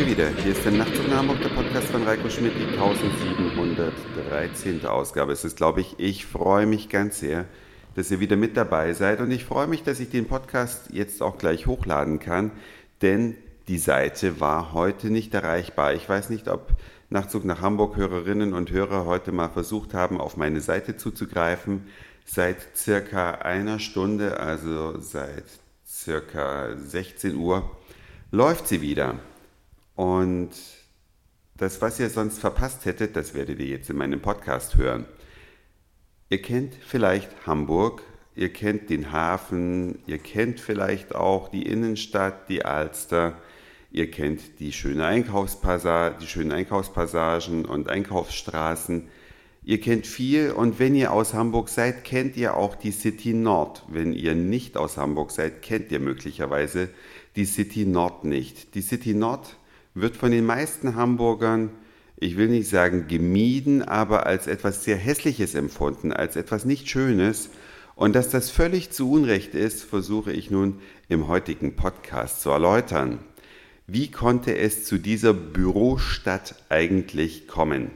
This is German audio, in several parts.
wir wieder. Hier ist der Nachtzug nach Hamburg, der Podcast von Reiko Schmidt, die 1713. Ausgabe. Es ist, glaube ich, ich freue mich ganz sehr, dass ihr wieder mit dabei seid und ich freue mich, dass ich den Podcast jetzt auch gleich hochladen kann, denn die Seite war heute nicht erreichbar. Ich weiß nicht, ob Nachtzug nach Hamburg Hörerinnen und Hörer heute mal versucht haben, auf meine Seite zuzugreifen. Seit circa einer Stunde, also seit circa 16 Uhr, läuft sie wieder. Und das, was ihr sonst verpasst hättet, das werdet ihr jetzt in meinem Podcast hören. Ihr kennt vielleicht Hamburg, ihr kennt den Hafen, ihr kennt vielleicht auch die Innenstadt, die Alster, ihr kennt die, schöne die schönen Einkaufspassagen und Einkaufsstraßen. Ihr kennt viel und wenn ihr aus Hamburg seid, kennt ihr auch die City Nord. Wenn ihr nicht aus Hamburg seid, kennt ihr möglicherweise die City Nord nicht. Die City Nord wird von den meisten Hamburgern, ich will nicht sagen gemieden, aber als etwas sehr Hässliches empfunden, als etwas nicht Schönes. Und dass das völlig zu Unrecht ist, versuche ich nun im heutigen Podcast zu erläutern. Wie konnte es zu dieser Bürostadt eigentlich kommen?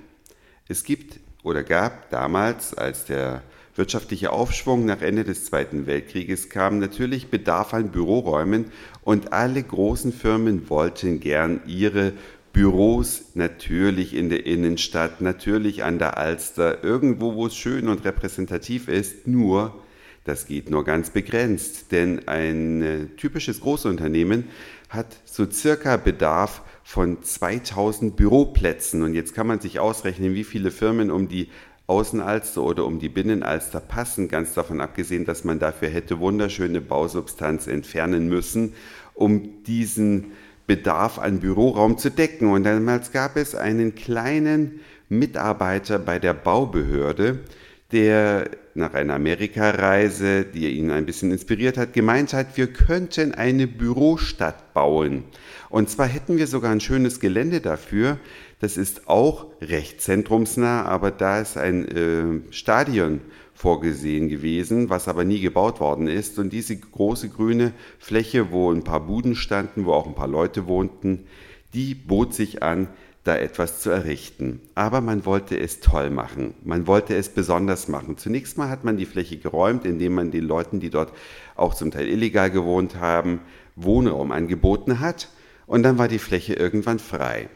Es gibt oder gab damals, als der wirtschaftliche Aufschwung nach Ende des Zweiten Weltkrieges kam, natürlich Bedarf an Büroräumen und alle großen Firmen wollten gern ihre Büros natürlich in der Innenstadt, natürlich an der Alster, irgendwo, wo es schön und repräsentativ ist, nur das geht nur ganz begrenzt, denn ein äh, typisches Großunternehmen hat so circa Bedarf von 2000 Büroplätzen. Und jetzt kann man sich ausrechnen, wie viele Firmen um die Außenalster oder um die Binnenalster passen, ganz davon abgesehen, dass man dafür hätte wunderschöne Bausubstanz entfernen müssen, um diesen Bedarf an Büroraum zu decken. Und damals gab es einen kleinen Mitarbeiter bei der Baubehörde, der nach einer Amerikareise, die ihn ein bisschen inspiriert hat, gemeint hat, wir könnten eine Bürostadt bauen. Und zwar hätten wir sogar ein schönes Gelände dafür, das ist auch recht zentrumsnah, aber da ist ein äh, Stadion vorgesehen gewesen, was aber nie gebaut worden ist. Und diese große grüne Fläche, wo ein paar Buden standen, wo auch ein paar Leute wohnten, die bot sich an, da etwas zu errichten. Aber man wollte es toll machen. Man wollte es besonders machen. Zunächst mal hat man die Fläche geräumt, indem man den Leuten, die dort auch zum Teil illegal gewohnt haben, Wohnraum angeboten hat. Und dann war die Fläche irgendwann frei.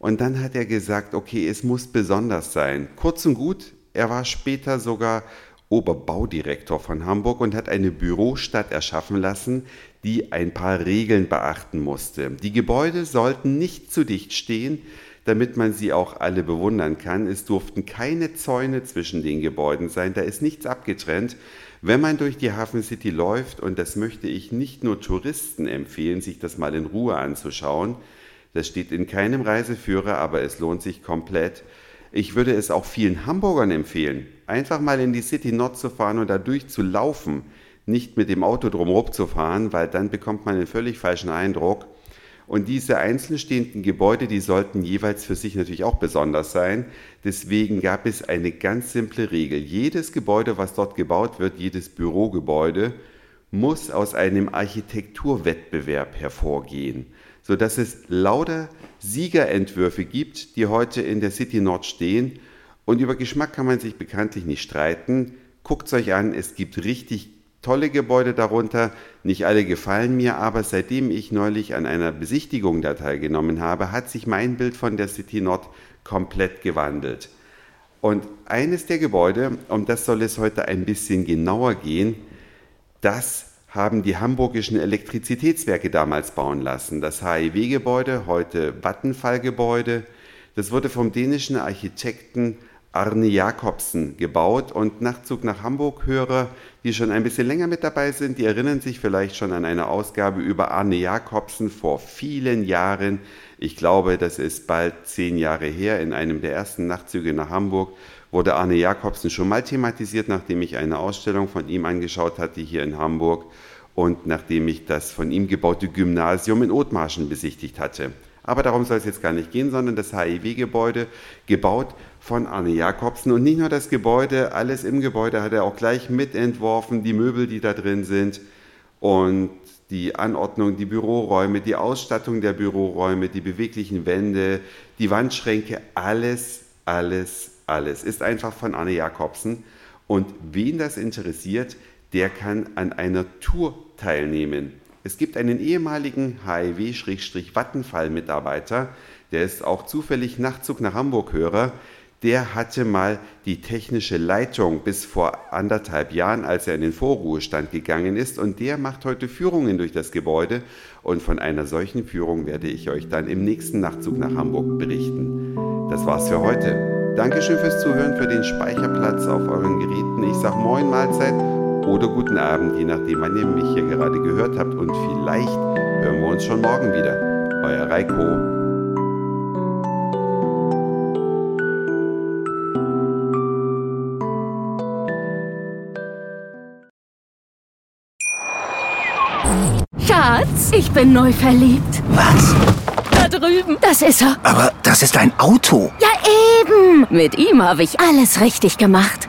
Und dann hat er gesagt, okay, es muss besonders sein. Kurz und gut, er war später sogar Oberbaudirektor von Hamburg und hat eine Bürostadt erschaffen lassen, die ein paar Regeln beachten musste. Die Gebäude sollten nicht zu dicht stehen, damit man sie auch alle bewundern kann. Es durften keine Zäune zwischen den Gebäuden sein, da ist nichts abgetrennt. Wenn man durch die Hafen City läuft, und das möchte ich nicht nur Touristen empfehlen, sich das mal in Ruhe anzuschauen, das steht in keinem Reiseführer, aber es lohnt sich komplett. Ich würde es auch vielen Hamburgern empfehlen, einfach mal in die City Nord zu fahren und da durchzulaufen, nicht mit dem Auto drumherum zu fahren, weil dann bekommt man einen völlig falschen Eindruck. Und diese einzeln stehenden Gebäude, die sollten jeweils für sich natürlich auch besonders sein. Deswegen gab es eine ganz simple Regel. Jedes Gebäude, was dort gebaut wird, jedes Bürogebäude, muss aus einem Architekturwettbewerb hervorgehen sodass es lauter Siegerentwürfe gibt, die heute in der City Nord stehen. Und über Geschmack kann man sich bekanntlich nicht streiten. Guckt es euch an, es gibt richtig tolle Gebäude darunter. Nicht alle gefallen mir, aber seitdem ich neulich an einer Besichtigung da teilgenommen habe, hat sich mein Bild von der City Nord komplett gewandelt. Und eines der Gebäude, um das soll es heute ein bisschen genauer gehen, das haben die hamburgischen Elektrizitätswerke damals bauen lassen. Das HIW-Gebäude, heute Vattenfall-Gebäude, das wurde vom dänischen Architekten Arne Jakobsen gebaut und Nachtzug nach Hamburg Hörer, die schon ein bisschen länger mit dabei sind, die erinnern sich vielleicht schon an eine Ausgabe über Arne Jakobsen vor vielen Jahren. Ich glaube, das ist bald zehn Jahre her. In einem der ersten Nachtzüge nach Hamburg wurde Arne Jakobsen schon mal thematisiert, nachdem ich eine Ausstellung von ihm angeschaut hatte hier in Hamburg und nachdem ich das von ihm gebaute Gymnasium in Othmarschen besichtigt hatte. Aber darum soll es jetzt gar nicht gehen, sondern das HIW-Gebäude, gebaut von Arne Jakobsen. Und nicht nur das Gebäude, alles im Gebäude hat er auch gleich mitentworfen, die Möbel, die da drin sind. Und die Anordnung, die Büroräume, die Ausstattung der Büroräume, die beweglichen Wände, die Wandschränke, alles, alles, alles ist einfach von Anne Jakobsen. Und wen das interessiert, der kann an einer Tour teilnehmen. Es gibt einen ehemaligen HIW-Vattenfall-Mitarbeiter, der ist auch zufällig Nachtzug nach Hamburg-Hörer. Der hatte mal die technische Leitung bis vor anderthalb Jahren, als er in den Vorruhestand gegangen ist. Und der macht heute Führungen durch das Gebäude. Und von einer solchen Führung werde ich euch dann im nächsten Nachtzug nach Hamburg berichten. Das war's für heute. Dankeschön fürs Zuhören, für den Speicherplatz auf euren Geräten. Ich sage Moin Mahlzeit oder guten Abend, je nachdem, wann ihr mich hier gerade gehört habt. Und vielleicht hören wir uns schon morgen wieder. Euer Reiko. Schatz, ich bin neu verliebt. Was? Da drüben. Das ist er. Aber das ist ein Auto. Ja, eben. Mit ihm habe ich alles richtig gemacht.